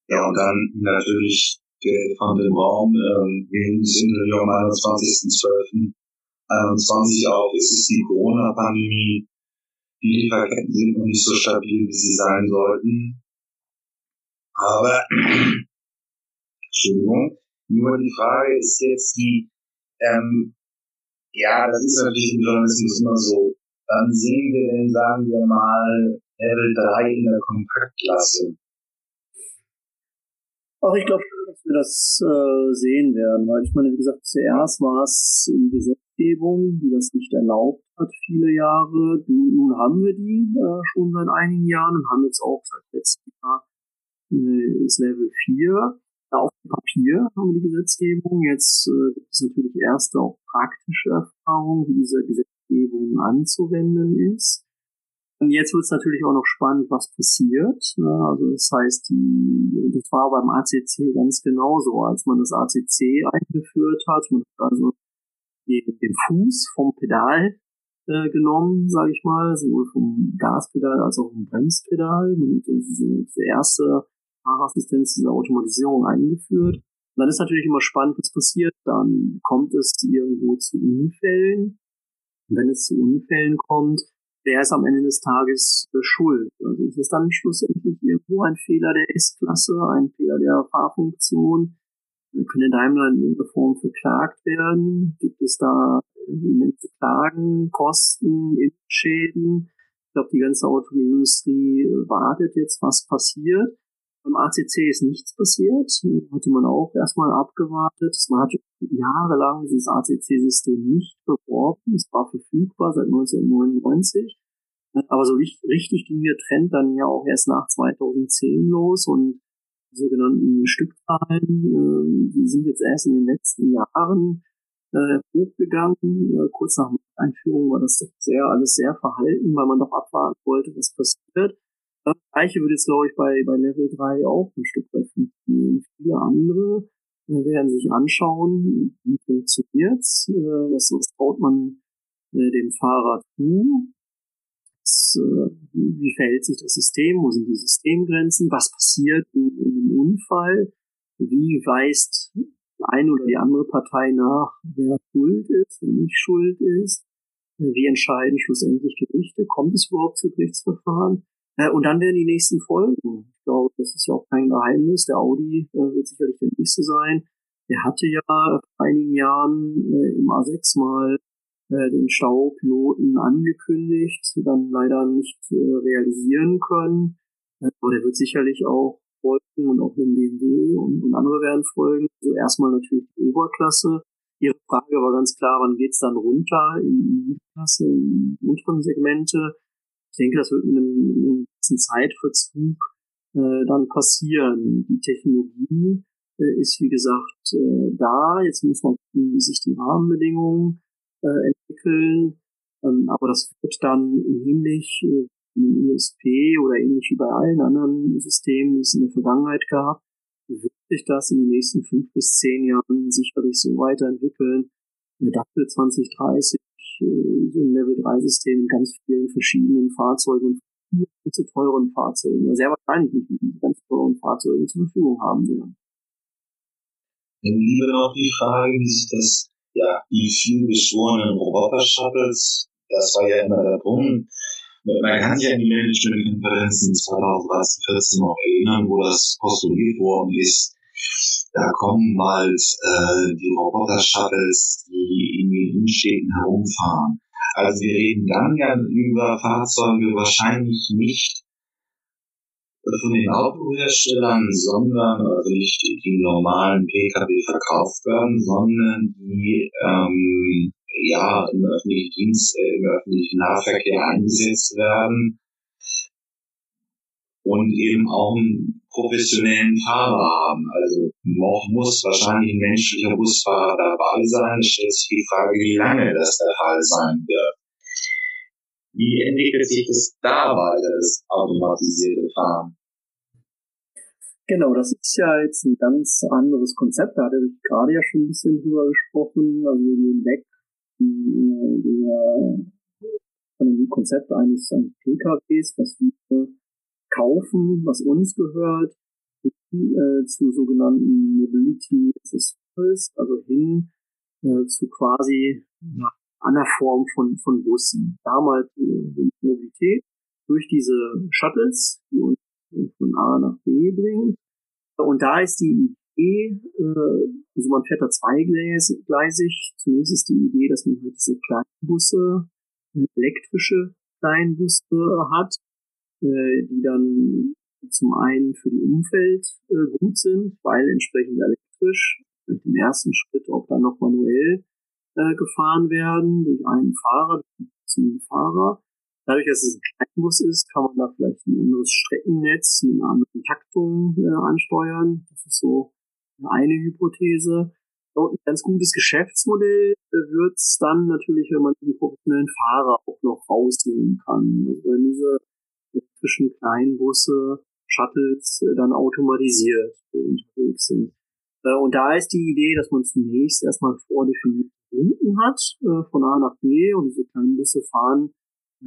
Ja, und dann natürlich Elefant im Raum. Ähm, wir Interview am 21.12.21 auf. Es ist die Corona-Pandemie. Die Lieferketten sind noch nicht so stabil, wie sie sein sollten. Aber, Entschuldigung, nur die Frage ist jetzt die, ähm, ja, das ist natürlich im Journalismus immer so. Wann sehen wir denn, sagen wir mal, Level 3 in der Kompaktklasse? Ach, ich glaube, dass wir das äh, sehen werden, weil ich meine, wie gesagt, zuerst war es die Gesetzgebung, die das nicht erlaubt hat, viele Jahre. Nun haben wir die äh, schon seit einigen Jahren und haben jetzt auch seit letztem Jahr äh, das Level 4. Auf dem Papier haben wir die Gesetzgebung. Jetzt äh, gibt es natürlich erste auch praktische Erfahrungen, wie diese Gesetzgebung anzuwenden ist. Und jetzt wird es natürlich auch noch spannend, was passiert. Also das heißt, die, das war beim ACC ganz genauso, als man das ACC eingeführt hat. Man hat also den, den Fuß vom Pedal äh, genommen, sage ich mal, sowohl vom Gaspedal als auch vom Bremspedal. Man hat diese, diese erste Fahrassistenz, diese Automatisierung eingeführt. Und dann ist natürlich immer spannend, was passiert. Dann kommt es irgendwo zu Unfällen. Und wenn es zu Unfällen kommt, wer ist am Ende des Tages äh, schuld? Also ist es dann schlussendlich irgendwo ein Fehler der S-Klasse, ein Fehler der Fahrfunktion? Können Daimler in irgendeiner Form verklagt werden? Gibt es da immense Klagen, Kosten, Schäden? Ich glaube, die ganze Automobilindustrie wartet jetzt, was passiert. Beim ACC ist nichts passiert. Hatte man auch erstmal abgewartet. Man hat jahrelang dieses ACC-System nicht beworben. Es war verfügbar seit 1999. Aber so richtig ging der Trend dann ja auch erst nach 2010 los und die sogenannten Stückzahlen, äh, die sind jetzt erst in den letzten Jahren äh, hochgegangen. Kurz nach Einführung war das doch sehr, alles sehr verhalten, weil man doch abwarten wollte, was passiert. Das gleiche wird jetzt, glaube ich, bei, bei Level 3 auch ein Stück weit funktionieren. Viele andere äh, werden sich anschauen, wie funktioniert's, äh, was, was traut man äh, dem Fahrer zu, was, äh, wie, verhält sich das System, wo sind die Systemgrenzen, was passiert in, in einem Unfall, wie weist die eine oder die andere Partei nach, wer schuld ist, wer nicht schuld ist, wie entscheiden schlussendlich Gerichte, kommt es überhaupt zu Gerichtsverfahren? Äh, und dann werden die nächsten folgen. Ich glaube, das ist ja auch kein Geheimnis. Der Audi äh, wird sicherlich der nächste sein. Der hatte ja vor einigen Jahren äh, im A6 mal den Staupiloten angekündigt, dann leider nicht realisieren können. Aber der wird sicherlich auch folgen und auch mit dem BMW und, andere werden folgen. Also erstmal natürlich die Oberklasse. Ihre Frage war ganz klar, wann geht's dann runter in die Mittelklasse, in die unteren Segmente? Ich denke, das wird mit einem, mit einem gewissen Zeitverzug äh, dann passieren. Die Technologie äh, ist, wie gesagt, äh, da. Jetzt muss man gucken, wie sich die Rahmenbedingungen äh, entwickeln. Ähm, aber das wird dann ähnlich äh, dem ISP oder ähnlich wie bei allen anderen Systemen, die es in der Vergangenheit gab, wird sich das in den nächsten fünf bis zehn Jahren sicherlich so weiterentwickeln, dass wir 2030 äh, so ein Level-3-System in ganz vielen verschiedenen Fahrzeugen und zu teuren Fahrzeugen, sehr wahrscheinlich nicht mehr ganz teuren Fahrzeugen zur Verfügung haben werden. Dann lieber noch die Frage, wie sich das, ja, die viel beschworenen Roboter-Shuttles, das war ja immer der Punkt. Man kann sich an die Managementkonferenzen 2013, 2014 noch erinnern, wo das postuliert worden ist. Da kommen bald äh, die Roboter-Shuttles, die den Innenstädten herumfahren. Also wir reden dann ja über Fahrzeuge wahrscheinlich nicht von den Autoherstellern, sondern also nicht die normalen Pkw verkauft werden, sondern die ähm, ja im öffentlichen Dienst, äh, im öffentlichen Nahverkehr eingesetzt werden und eben auch einen professionellen Fahrer haben. Also noch muss wahrscheinlich ein menschlicher Busfahrer dabei sein. Es stellt sich die Frage, wie lange das der Fall sein wird. Wie entwickelt sich das da weiter, das automatisierte Fahren? Genau, das ist ja jetzt ein ganz anderes Konzept. Da hatte ich gerade ja schon ein bisschen drüber gesprochen. Also wir gehen weg äh, von dem Konzept eines, eines PKWs, was wir kaufen, was uns gehört, hin äh, zu sogenannten Mobility as a Service, also hin äh, zu quasi ja, einer Form von, von Bussen. Damals die Mobilität durch diese Shuttles, die uns von A nach B bringen. Und da ist die Idee, äh, also man fährt da zweigleisig. Zunächst ist die Idee, dass man halt diese kleinen Busse, elektrische Kleinbusse hat, äh, die dann zum einen für die Umwelt äh, gut sind, weil entsprechend elektrisch, vielleicht im ersten Schritt auch dann noch manuell äh, gefahren werden durch einen Fahrer, durch einen Fahrer. Dadurch, dass es ein Kleinbus ist, kann man da vielleicht ein anderes Streckennetz mit einer anderen Taktung äh, ansteuern. Das ist so eine Hypothese. Und ein ganz gutes Geschäftsmodell wird es dann natürlich, wenn man den professionellen Fahrer auch noch rausnehmen kann. Also wenn diese elektrischen Kleinbusse, Shuttles äh, dann automatisiert unterwegs sind. Äh, und da ist die Idee, dass man zunächst erstmal vordefinierte Routen hat, von A nach B, und diese kleinen Busse fahren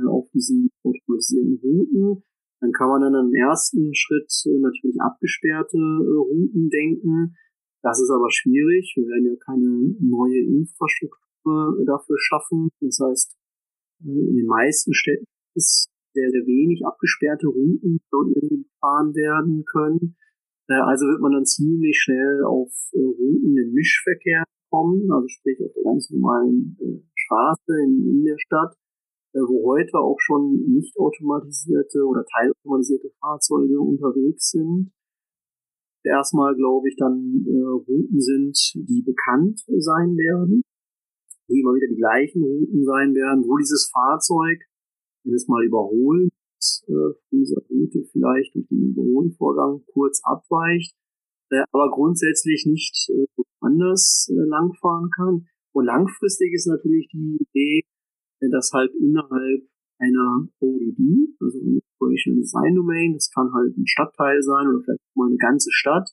auf diesen automatisierten Routen. Dann kann man dann im ersten Schritt natürlich abgesperrte Routen denken. Das ist aber schwierig. Wir werden ja keine neue Infrastruktur dafür schaffen. Das heißt, in den meisten Städten ist sehr, sehr wenig abgesperrte Routen, dort irgendwie befahren werden können. Äh, also wird man dann ziemlich schnell auf äh, Routen im Mischverkehr kommen, also sprich auf der ganz normalen äh, Straße in, der Stadt, wo heute auch schon nicht automatisierte oder teilautomatisierte Fahrzeuge unterwegs sind erstmal, glaube ich, dann Routen sind, die bekannt sein werden, die immer wieder die gleichen Routen sein werden, wo dieses Fahrzeug, wenn es mal überholt, äh, von dieser Route vielleicht durch den Überholvorgang kurz abweicht, äh, aber grundsätzlich nicht äh, anders äh, langfahren kann. Und langfristig ist natürlich die Idee, äh, dass halt innerhalb einer ODD, also eine Operational Design Domain, das kann halt ein Stadtteil sein oder vielleicht mal eine ganze Stadt,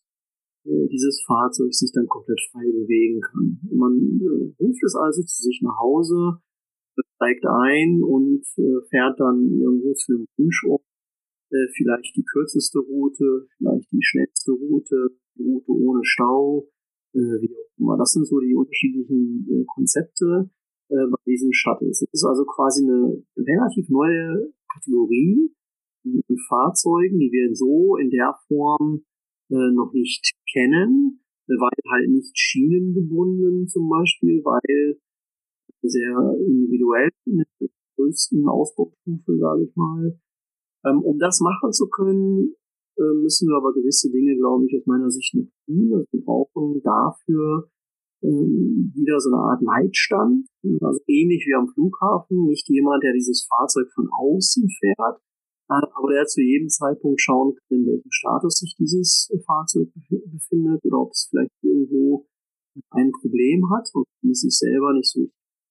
äh, dieses Fahrzeug sich dann komplett frei bewegen kann. Man äh, ruft es also zu sich nach Hause, steigt ein und äh, fährt dann irgendwo zu einem Wunschort, äh, vielleicht die kürzeste Route, vielleicht die schnellste Route, Route ohne Stau, äh, wie auch immer. Das sind so die unterschiedlichen äh, Konzepte äh, bei diesen Shuttles. Es ist also quasi eine relativ neue Kategorie von Fahrzeugen, die wir so in der Form äh, noch nicht kennen, äh, weil halt nicht schienengebunden zum Beispiel, weil sehr individuell in der größten Ausbaustufe, sage ich mal. Ähm, um das machen zu können, äh, müssen wir aber gewisse Dinge, glaube ich, aus meiner Sicht noch tun. Also wir brauchen dafür ähm, wieder so eine Art Leitstand, also ähnlich wie am Flughafen, nicht jemand, der dieses Fahrzeug von außen fährt, äh, aber der zu jedem Zeitpunkt schauen kann, in welchem Status sich dieses Fahrzeug befindet oder ob es vielleicht irgendwo ein Problem hat und sich selber nicht so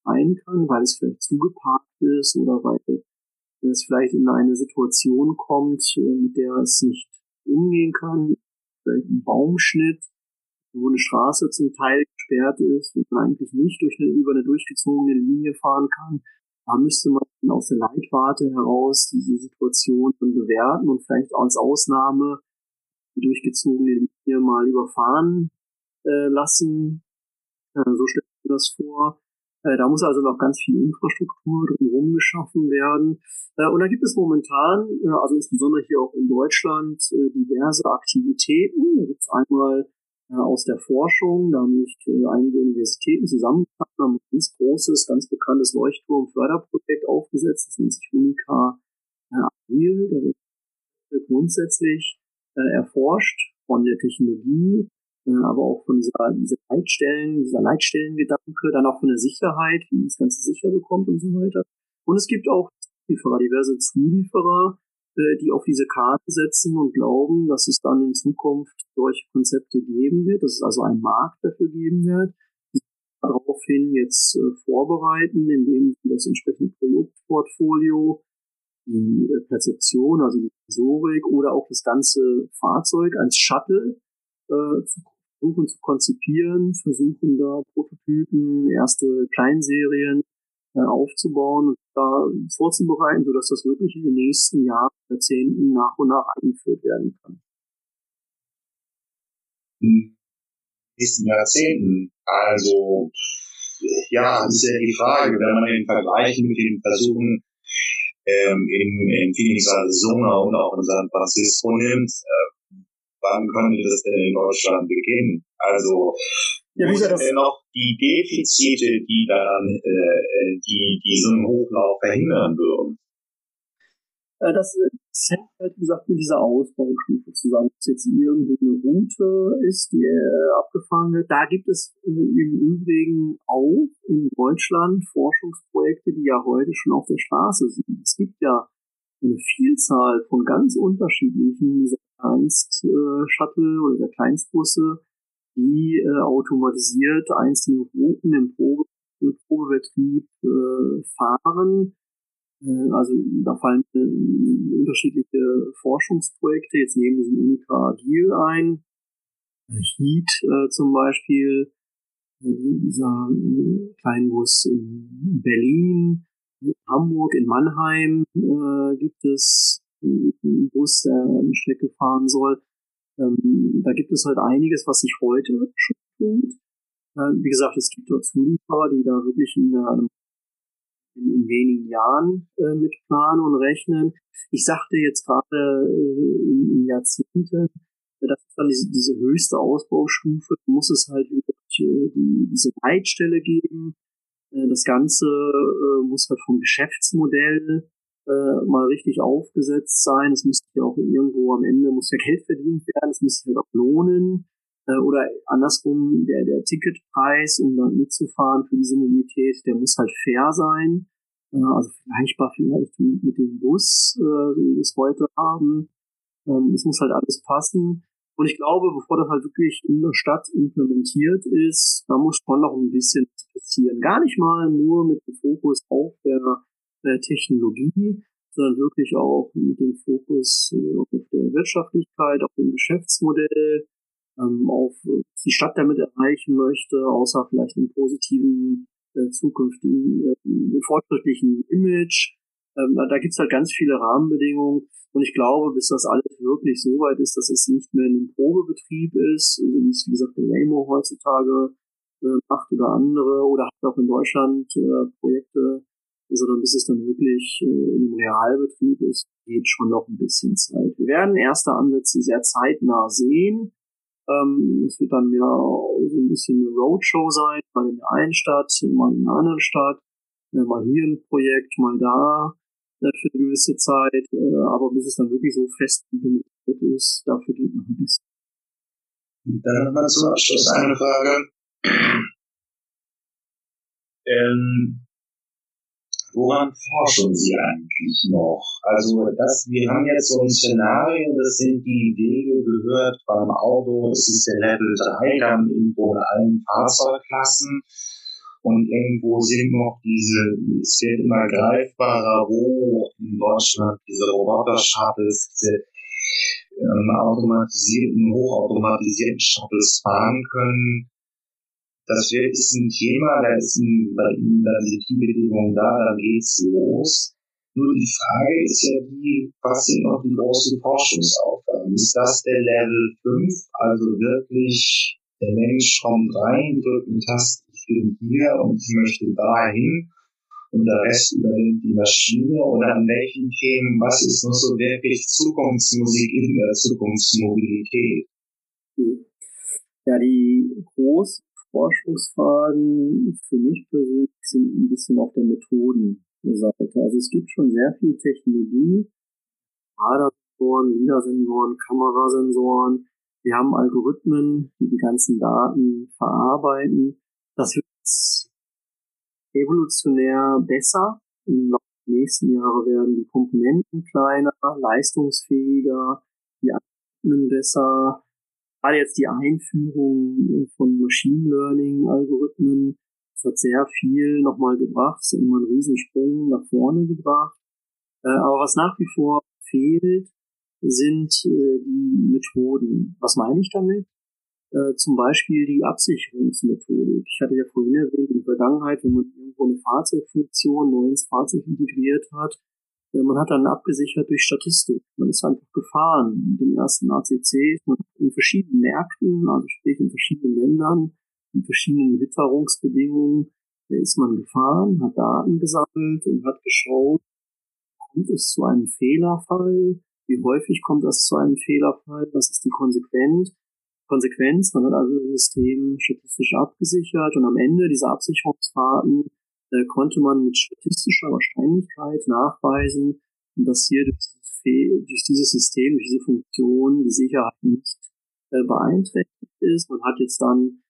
ein kann, weil es vielleicht zugeparkt ist oder weil es vielleicht in eine Situation kommt, äh, mit der es nicht umgehen kann, vielleicht ein Baumschnitt, wo eine Straße zum Teil gesperrt ist, wo man eigentlich nicht durch eine, über eine durchgezogene Linie fahren kann. Da müsste man aus der Leitwarte heraus diese Situation dann bewerten und vielleicht als Ausnahme die durchgezogene Linie mal überfahren äh, lassen. Äh, so stellt mir das vor. Äh, da muss also noch ganz viel Infrastruktur drumherum geschaffen werden. Äh, und da gibt es momentan, äh, also insbesondere hier auch in Deutschland, diverse Aktivitäten. Da gibt es einmal aus der Forschung, da haben sich einige Universitäten zusammengetan, haben ein ganz großes, ganz bekanntes Leuchtturm-Förderprojekt aufgesetzt. Das nennt sich Unica Agil. Da wird grundsätzlich erforscht von der Technologie aber auch von dieser, dieser Leitstellen, dieser Leitstellengedanke, dann auch von der Sicherheit, wie man das Ganze sicher bekommt und so weiter. Und es gibt auch Zulieferer, diverse Zulieferer, äh, die auf diese Karte setzen und glauben, dass es dann in Zukunft solche Konzepte geben wird, dass es also einen Markt dafür geben wird, die daraufhin jetzt äh, vorbereiten, indem sie das entsprechende Produktportfolio, die Perzeption, also die Sensorik oder auch das ganze Fahrzeug als Shuttle äh, zu versuchen zu konzipieren, versuchen da Prototypen, erste Kleinserien äh, aufzubauen und da vorzubereiten, sodass das wirklich in den nächsten Jahren, Jahrzehnten nach und nach eingeführt werden kann. In den nächsten Jahrzehnten, also ja, das ist ja die Frage, wenn man den Vergleich mit den Versuchen ähm, in, in Phoenix, Arizona und auch in San Francisco nimmt, äh, wann könnte das denn in Deutschland beginnen? Also ja, sind denn noch die Defizite, die dann, äh, die diesen Hochlauf verhindern würden? Äh, das, das hängt halt, wie gesagt, mit dieser Ausbaustufe zusammen. Ob es jetzt irgendwo eine Route ist, die äh, abgefahren wird. Da gibt es äh, im Übrigen auch in Deutschland Forschungsprojekte, die ja heute schon auf der Straße sind. Es gibt ja eine Vielzahl von ganz unterschiedlichen dieser Kleinst-Shuttle oder der Kleinstbusse, die äh, automatisiert einzelne Routen im, Probe, im Probebetrieb äh, fahren. Äh, also da fallen äh, unterschiedliche Forschungsprojekte jetzt neben diesem Unica Agil ein. Heat äh, zum Beispiel, äh, dieser äh, Kleinbus in Berlin, in Hamburg, in Mannheim äh, gibt es einen Bus, der eine Strecke fahren soll. Ähm, da gibt es halt einiges, was sich heute schon tut. Äh, wie gesagt, es gibt dort Zulieferer, die da wirklich in, äh, in, in wenigen Jahren äh, mit planen und rechnen. Ich sagte jetzt gerade äh, in, in Jahrzehnten, das ist dann diese, diese höchste Ausbaustufe, muss es halt wirklich äh, die, diese Leitstelle geben. Äh, das Ganze äh, muss halt vom Geschäftsmodell äh, mal richtig aufgesetzt sein. Es muss ja auch irgendwo am Ende muss ja Geld verdient werden, es muss sich halt auch lohnen. Äh, oder andersrum, der, der Ticketpreis, um dann mitzufahren für diese Mobilität, der muss halt fair sein. Äh, also vergleichbar vielleicht mit, mit dem Bus, äh, so wie wir es heute haben. Ähm, es muss halt alles passen. Und ich glaube, bevor das halt wirklich in der Stadt implementiert ist, da muss schon noch ein bisschen passieren. Gar nicht mal nur mit dem Fokus auf der äh, Technologie, sondern wirklich auch mit dem Fokus äh, auf der Wirtschaftlichkeit, auf dem Geschäftsmodell, ähm, auf was die Stadt damit erreichen möchte, außer vielleicht einem positiven äh, zukünftigen äh, fortschrittlichen Image. Ähm, da da gibt es halt ganz viele Rahmenbedingungen und ich glaube, bis das alles wirklich so weit ist, dass es nicht mehr in einem Probebetrieb ist, so wie es wie gesagt der Waymo heutzutage äh, macht oder andere oder hat auch in Deutschland äh, Projekte sondern bis es dann wirklich äh, in einem Realbetrieb ist, geht schon noch ein bisschen Zeit. Wir werden erste Ansätze sehr zeitnah sehen. Ähm, es wird dann mehr so ein bisschen eine Roadshow sein, mal in der einen Stadt, mal in der anderen Stadt, äh, mal hier ein Projekt, mal da äh, für eine gewisse Zeit. Äh, aber bis es dann wirklich so fest implementiert ist, dafür geht noch ein bisschen. Dann nochmal zum Abschluss eine Frage. ähm, woran forschen Sie eigentlich noch? Also das, wir haben jetzt so ein Szenario, das sind die Wege gehört beim Auto, es ist der Level 3, dann irgendwo in allen Fahrzeugklassen. Und irgendwo sind noch diese, es wird immer greifbarer, wo in Deutschland diese Roboter-Shuttles, diese ähm, automatisierten, hochautomatisierten Shuttles fahren können das wird, ist ein Thema, da ist ein, bei Ihnen dann sind die Bedingungen da, dann geht's los. Nur die Frage ist ja die, was sind noch die großen Forschungsaufgaben? Ist das der Level 5, also wirklich der Mensch kommt rein, drückt eine Taste, ich bin hier und ich möchte dahin und der Rest übernimmt die Maschine oder an welchen Themen, was ist noch so wirklich Zukunftsmusik in der Zukunftsmobilität? Ja, die groß Forschungsfragen für mich persönlich sind ein bisschen auf der Methodenseite. Also es gibt schon sehr viel Technologie, Radarsensoren, LIDAR-Sensoren, Kamerasensoren. Wir haben Algorithmen, die die ganzen Daten verarbeiten. Das wird evolutionär besser. Im Laufe nächsten Jahre werden die Komponenten kleiner, leistungsfähiger, die Algorithmen besser, gerade jetzt die Einführung von Machine Learning Algorithmen, das hat sehr viel nochmal gebracht, es hat immer einen Riesensprung nach vorne gebracht. Äh, aber was nach wie vor fehlt, sind äh, die Methoden. Was meine ich damit? Äh, zum Beispiel die Absicherungsmethodik. Ich hatte ja vorhin erwähnt, in der Vergangenheit, wenn man irgendwo eine Fahrzeugfunktion neu ins Fahrzeug integriert hat, man hat dann abgesichert durch Statistik. Man ist einfach gefahren. Mit dem ersten ACC in verschiedenen Märkten, also sprich in verschiedenen Ländern, in verschiedenen Witterungsbedingungen, da ist man gefahren, hat Daten gesammelt und hat geschaut, kommt es zu einem Fehlerfall? Wie häufig kommt es zu einem Fehlerfall? Was ist die Konsequenz? Konsequenz, man hat also das System statistisch abgesichert und am Ende dieser Absicherungsfahrten äh, konnte man mit statistischer Wahrscheinlichkeit nachweisen, dass hier durch dieses, durch dieses System, durch diese Funktion die Sicherheit nicht äh, beeinträchtigt ist. Man hat jetzt dann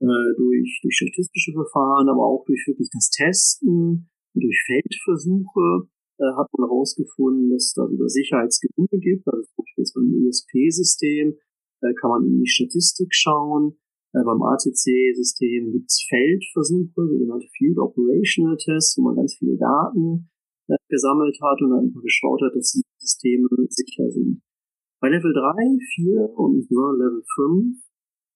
äh, durch, durch statistische Verfahren, aber auch durch wirklich das Testen, durch Feldversuche, äh, hat man herausgefunden, dass es da sogar Sicherheitsgewinne gibt. Also zum Beispiel jetzt beim ESP-System äh, kann man in die Statistik schauen. Äh, beim ACC-System gibt's Feldversuche, sogenannte Field Operational Tests, wo man ganz viele Daten äh, gesammelt hat und dann einfach geschaut hat, dass die Systeme sicher sind. Bei Level 3, 4 und insbesondere Level 5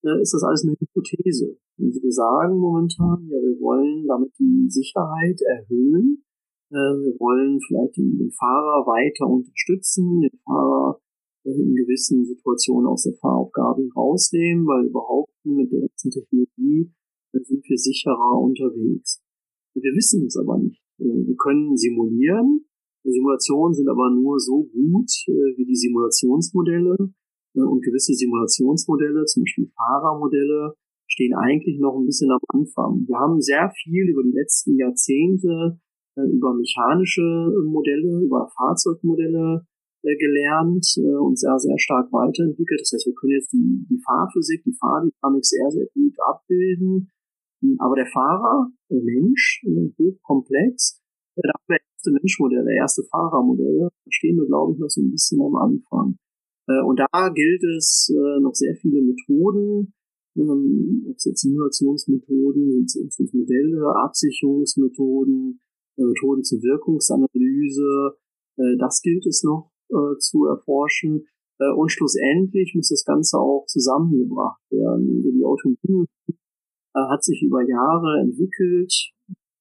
äh, ist das alles eine Hypothese. Also wir sagen momentan, ja, wir wollen damit die Sicherheit erhöhen. Äh, wir wollen vielleicht den, den Fahrer weiter unterstützen, den Fahrer in gewissen Situationen aus der Fahraufgabe rausnehmen, weil überhaupt mit der ganzen Technologie sind wir sicherer unterwegs. Wir wissen es aber nicht. Äh, wir können simulieren. Simulationen sind aber nur so gut äh, wie die Simulationsmodelle. Äh, und gewisse Simulationsmodelle, zum Beispiel Fahrermodelle, stehen eigentlich noch ein bisschen am Anfang. Wir haben sehr viel über die letzten Jahrzehnte über mechanische Modelle, über Fahrzeugmodelle äh, gelernt äh, und sehr, sehr stark weiterentwickelt. Das heißt, wir können jetzt die, die Fahrphysik, die Fahrdynamik sehr, sehr gut abbilden. Hm, aber der Fahrer, der Mensch, äh, hochkomplex, da haben wir erste Menschmodelle, erste Fahrermodelle, da stehen wir, glaube ich, noch so ein bisschen am Anfang. Äh, und da gilt es äh, noch sehr viele Methoden, ähm, ob es jetzt Simulationsmethoden, sind es Modelle, Absicherungsmethoden, äh, Methoden zur Wirkungsanalyse, äh, das gilt es noch äh, zu erforschen. Äh, und schlussendlich muss das Ganze auch zusammengebracht werden. Also die Automobilindustrie äh, hat sich über Jahre entwickelt,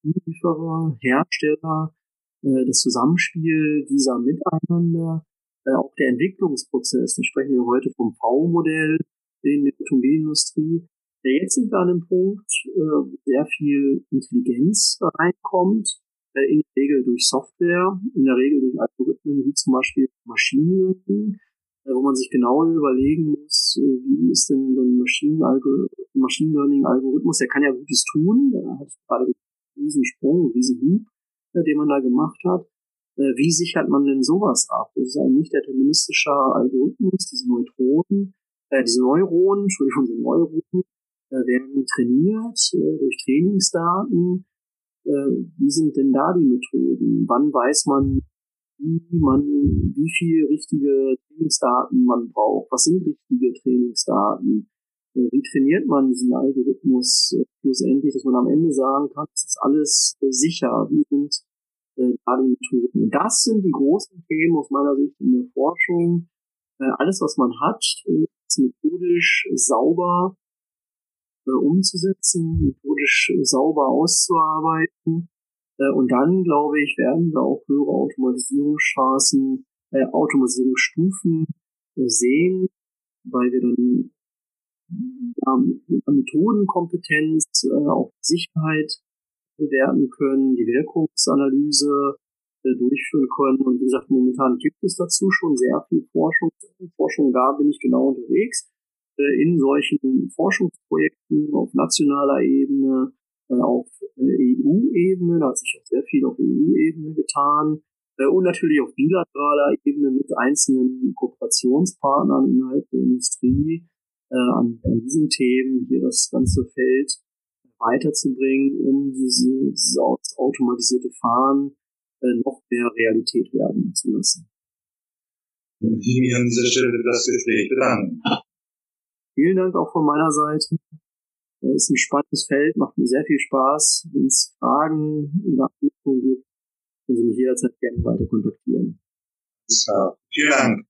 Lieferer, Hersteller, äh, das Zusammenspiel dieser miteinander, äh, auch der Entwicklungsprozess, da sprechen wir heute vom V-Modell in der Automobilindustrie. Jetzt sind wir an einem Punkt, äh, wo sehr viel Intelligenz reinkommt, in der Regel durch Software, in der Regel durch Algorithmen wie zum Beispiel Machine Learning, äh, wo man sich genau überlegen muss, äh, wie ist denn so ein Machine, Machine Learning Algorithmus, der kann ja Gutes tun, da hat gerade einen riesen Sprung, einen riesen Hub, den man da gemacht hat. Wie sichert man denn sowas ab? Das ist ein nicht deterministischer Algorithmus, diese Neutronen, äh, diese Neuronen, Entschuldigung, diese Neuronen, werden trainiert durch Trainingsdaten wie sind denn da die Methoden? Wann weiß man, wie man, wie viel richtige Trainingsdaten man braucht? Was sind richtige Trainingsdaten? Äh, wie trainiert man diesen Algorithmus äh, schlussendlich, dass man am Ende sagen kann, es ist alles äh, sicher, wie sind da die Methoden. Und das sind die großen Themen aus meiner Sicht in der Forschung. Alles, was man hat, ist methodisch sauber umzusetzen, methodisch sauber auszuarbeiten. Und dann, glaube ich, werden wir auch höhere Automatisierungsstraßen, äh, Automatisierungsstufen sehen, weil wir dann ja, mit Methodenkompetenz äh, auch Sicherheit bewerten können, die Wirkungsanalyse äh, durchführen können. Und wie gesagt, momentan gibt es dazu schon sehr viel Forschung. Forschung, da bin ich genau unterwegs. In solchen Forschungsprojekten auf nationaler Ebene, äh, auf äh, EU-Ebene, da hat sich auch sehr viel auf EU-Ebene getan. Äh, und natürlich auf bilateraler Ebene mit einzelnen Kooperationspartnern innerhalb der Industrie, an, an diesen Themen hier das ganze Feld weiterzubringen, um diese, dieses automatisierte Fahren noch mehr Realität werden zu lassen. Ich möchte an dieser Stelle für das Gespräch bedanken. Vielen Dank auch von meiner Seite. Es äh, ist ein spannendes Feld, macht mir sehr viel Spaß. Wenn es Fragen oder Anmerkungen gibt, können Sie mich jederzeit gerne weiter kontaktieren. Vielen Dank.